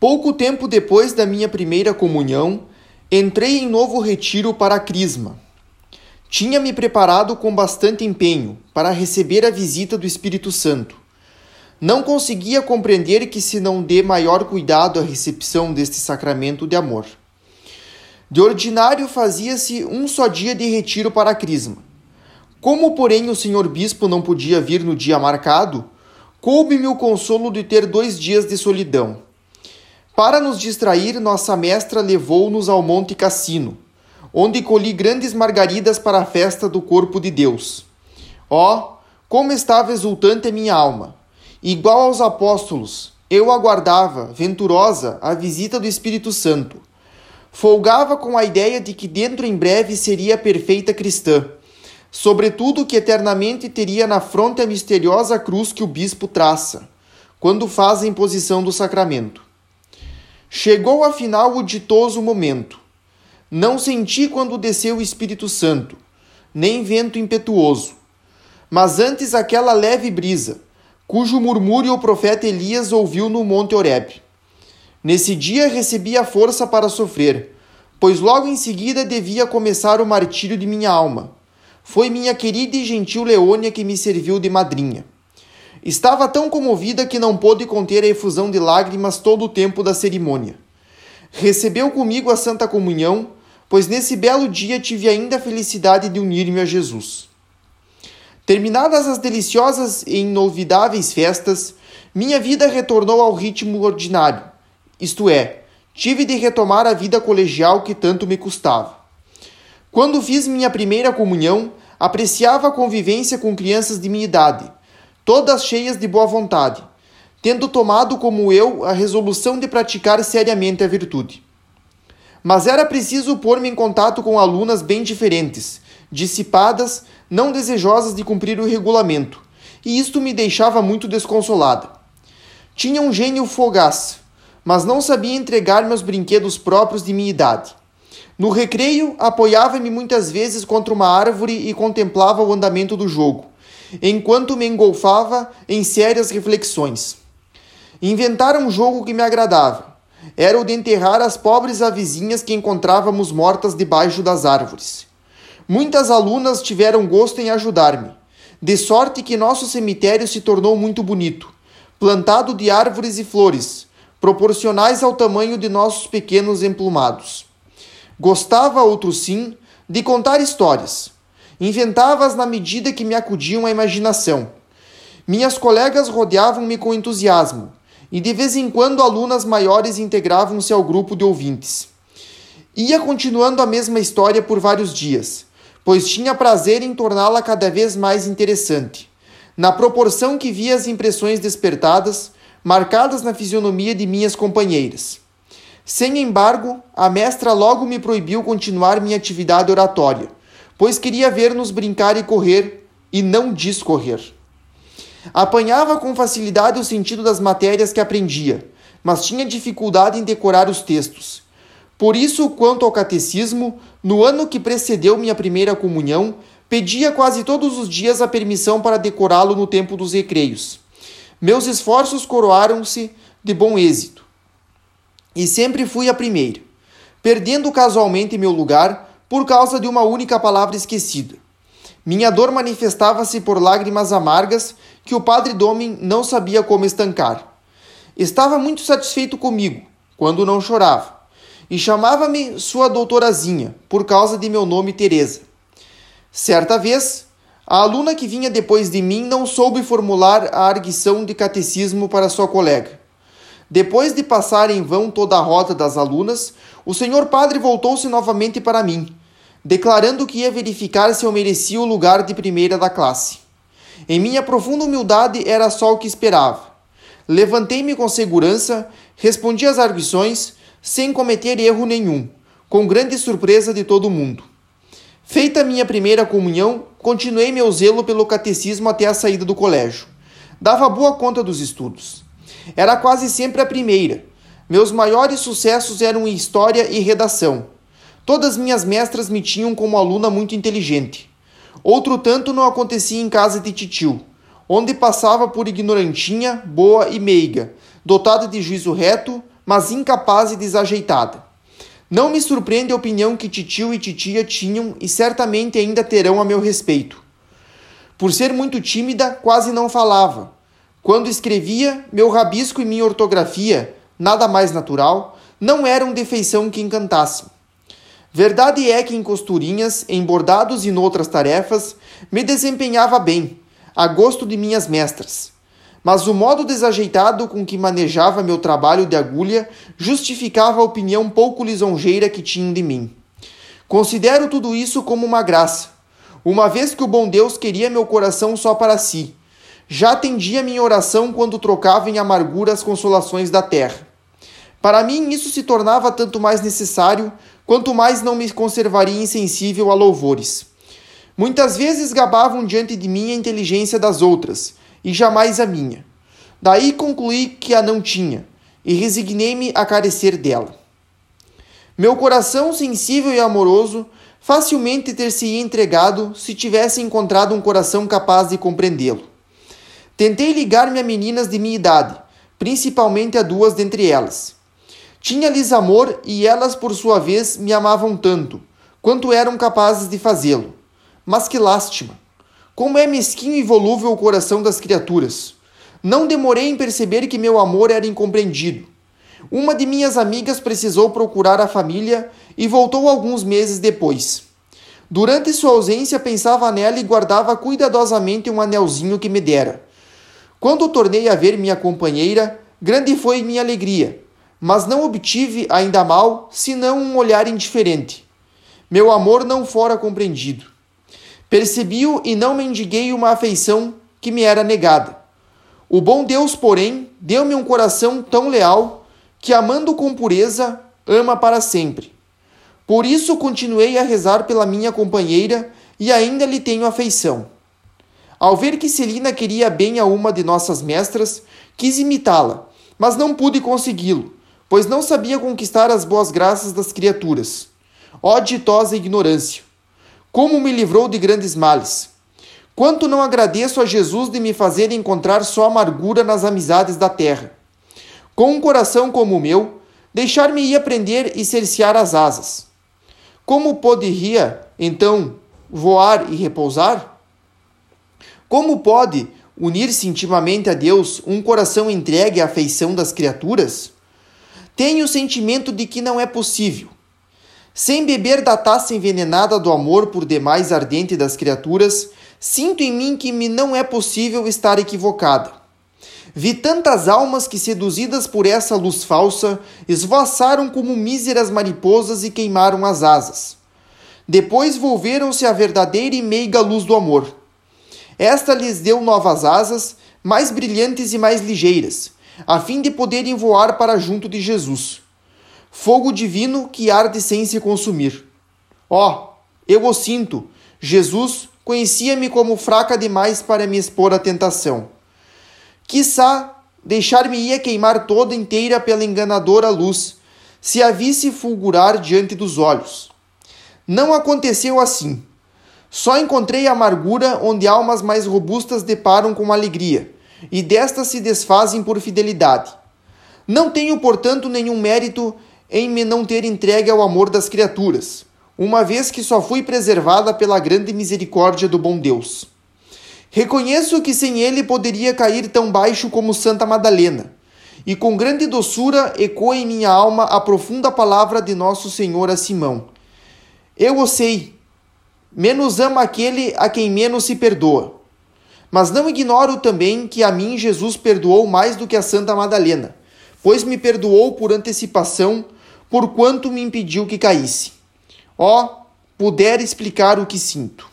Pouco tempo depois da minha primeira comunhão, entrei em novo retiro para a Crisma. Tinha me preparado com bastante empenho para receber a visita do Espírito Santo. Não conseguia compreender que se não dê maior cuidado à recepção deste sacramento de amor. De ordinário fazia-se um só dia de retiro para a Crisma. Como, porém, o senhor bispo não podia vir no dia marcado, coube-me o consolo de ter dois dias de solidão para nos distrair, nossa mestra levou-nos ao Monte Cassino, onde colhi grandes margaridas para a festa do corpo de Deus. Ó, oh, como estava exultante a minha alma! Igual aos apóstolos, eu aguardava, venturosa, a visita do Espírito Santo. Folgava com a ideia de que dentro em breve seria perfeita cristã, sobretudo que eternamente teria na fronte a misteriosa cruz que o bispo traça, quando faz a imposição do sacramento. Chegou afinal o ditoso momento. Não senti quando desceu o Espírito Santo, nem vento impetuoso, mas antes aquela leve brisa, cujo murmúrio o profeta Elias ouviu no Monte Horeb. Nesse dia recebi a força para sofrer, pois logo em seguida devia começar o martírio de minha alma. Foi minha querida e gentil Leônia que me serviu de madrinha. Estava tão comovida que não pôde conter a efusão de lágrimas todo o tempo da cerimônia. Recebeu comigo a Santa Comunhão, pois nesse belo dia tive ainda a felicidade de unir-me a Jesus. Terminadas as deliciosas e inovidáveis festas, minha vida retornou ao ritmo ordinário, isto é, tive de retomar a vida colegial que tanto me custava. Quando fiz minha primeira comunhão, apreciava a convivência com crianças de minha idade todas cheias de boa vontade, tendo tomado como eu a resolução de praticar seriamente a virtude. Mas era preciso pôr-me em contato com alunas bem diferentes, dissipadas, não desejosas de cumprir o regulamento, e isto me deixava muito desconsolada. Tinha um gênio fogaz, mas não sabia entregar meus brinquedos próprios de minha idade. No recreio, apoiava-me muitas vezes contra uma árvore e contemplava o andamento do jogo enquanto me engolfava em sérias reflexões. Inventaram um jogo que me agradava. Era o de enterrar as pobres avizinhas que encontrávamos mortas debaixo das árvores. Muitas alunas tiveram gosto em ajudar-me, de sorte que nosso cemitério se tornou muito bonito, plantado de árvores e flores, proporcionais ao tamanho de nossos pequenos emplumados. Gostava, outro sim, de contar histórias Inventava-as na medida que me acudiam à imaginação. Minhas colegas rodeavam-me com entusiasmo, e de vez em quando alunas maiores integravam-se ao grupo de ouvintes. Ia continuando a mesma história por vários dias, pois tinha prazer em torná-la cada vez mais interessante, na proporção que via as impressões despertadas, marcadas na fisionomia de minhas companheiras. Sem embargo, a mestra logo me proibiu continuar minha atividade oratória pois queria ver-nos brincar e correr, e não discorrer. Apanhava com facilidade o sentido das matérias que aprendia, mas tinha dificuldade em decorar os textos. Por isso, quanto ao catecismo, no ano que precedeu minha primeira comunhão, pedia quase todos os dias a permissão para decorá-lo no tempo dos recreios. Meus esforços coroaram-se de bom êxito. E sempre fui a primeira, perdendo casualmente meu lugar por causa de uma única palavra esquecida. Minha dor manifestava-se por lágrimas amargas que o padre Domin não sabia como estancar. Estava muito satisfeito comigo, quando não chorava, e chamava-me sua doutorazinha, por causa de meu nome Teresa. Certa vez, a aluna que vinha depois de mim não soube formular a arguição de catecismo para sua colega. Depois de passar em vão toda a rota das alunas, o senhor padre voltou-se novamente para mim declarando que ia verificar se eu merecia o lugar de primeira da classe. Em minha profunda humildade era só o que esperava. Levantei-me com segurança, respondi às arguições, sem cometer erro nenhum, com grande surpresa de todo mundo. Feita minha primeira comunhão, continuei meu zelo pelo catecismo até a saída do colégio. Dava boa conta dos estudos. Era quase sempre a primeira. Meus maiores sucessos eram em história e redação Todas minhas mestras me tinham como aluna muito inteligente. Outro tanto não acontecia em casa de titio, onde passava por ignorantinha, boa e meiga, dotada de juízo reto, mas incapaz e desajeitada. Não me surpreende a opinião que titio e titia tinham e certamente ainda terão a meu respeito. Por ser muito tímida, quase não falava. Quando escrevia, meu rabisco e minha ortografia, nada mais natural, não eram de feição que encantassem. Verdade é que em costurinhas, em bordados e noutras tarefas, me desempenhava bem, a gosto de minhas mestras mas o modo desajeitado com que manejava meu trabalho de agulha justificava a opinião pouco lisonjeira que tinham de mim. Considero tudo isso como uma graça, uma vez que o bom Deus queria meu coração só para si. Já atendia minha oração quando trocava em amargura as consolações da terra. Para mim, isso se tornava tanto mais necessário, quanto mais não me conservaria insensível a louvores. Muitas vezes gabavam diante de mim a inteligência das outras, e jamais a minha. Daí concluí que a não tinha, e resignei-me a carecer dela. Meu coração sensível e amoroso facilmente ter-se entregado se tivesse encontrado um coração capaz de compreendê-lo. Tentei ligar-me a meninas de minha idade, principalmente a duas dentre elas. Tinha-lhes amor e elas, por sua vez, me amavam tanto, quanto eram capazes de fazê-lo. Mas que lástima! Como é mesquinho e volúvel o coração das criaturas. Não demorei em perceber que meu amor era incompreendido. Uma de minhas amigas precisou procurar a família e voltou alguns meses depois. Durante sua ausência, pensava nela e guardava cuidadosamente um anelzinho que me dera. Quando tornei a ver minha companheira, grande foi minha alegria, mas não obtive, ainda mal, senão um olhar indiferente. Meu amor não fora compreendido. Percebi-o e não mendiguei uma afeição que me era negada. O bom Deus, porém, deu-me um coração tão leal que, amando com pureza, ama para sempre. Por isso continuei a rezar pela minha companheira e ainda lhe tenho afeição. Ao ver que Celina queria bem a uma de nossas mestras, quis imitá-la, mas não pude consegui-lo, pois não sabia conquistar as boas graças das criaturas. Ó ditosa ignorância! Como me livrou de grandes males. Quanto não agradeço a Jesus de me fazer encontrar só amargura nas amizades da terra. Com um coração como o meu, deixar-me ir aprender e cercear as asas. Como poderia, então, voar e repousar? Como pode unir-se intimamente a Deus um coração entregue à afeição das criaturas? Tenho o sentimento de que não é possível. Sem beber da taça envenenada do amor por demais ardente das criaturas, sinto em mim que me não é possível estar equivocada. Vi tantas almas que, seduzidas por essa luz falsa, esvoaçaram como míseras mariposas e queimaram as asas. Depois volveram-se à verdadeira e meiga luz do amor. Esta lhes deu novas asas, mais brilhantes e mais ligeiras, a fim de poderem voar para junto de Jesus fogo divino que arde sem se consumir. Ó, oh, eu o sinto, Jesus conhecia-me como fraca demais para me expor à tentação. Quissá deixar-me-ia queimar toda inteira pela enganadora luz, se a visse fulgurar diante dos olhos. Não aconteceu assim. Só encontrei amargura onde almas mais robustas deparam com alegria, e destas se desfazem por fidelidade. Não tenho, portanto, nenhum mérito em me não ter entregue ao amor das criaturas, uma vez que só fui preservada pela grande misericórdia do bom Deus. Reconheço que sem ele poderia cair tão baixo como Santa Madalena, e com grande doçura ecoa em minha alma a profunda palavra de nosso Senhor a Simão. Eu o sei, menos ama aquele a quem menos se perdoa. Mas não ignoro também que a mim Jesus perdoou mais do que a Santa Madalena, pois me perdoou por antecipação porquanto me impediu que caísse. Ó, oh, puder explicar o que sinto.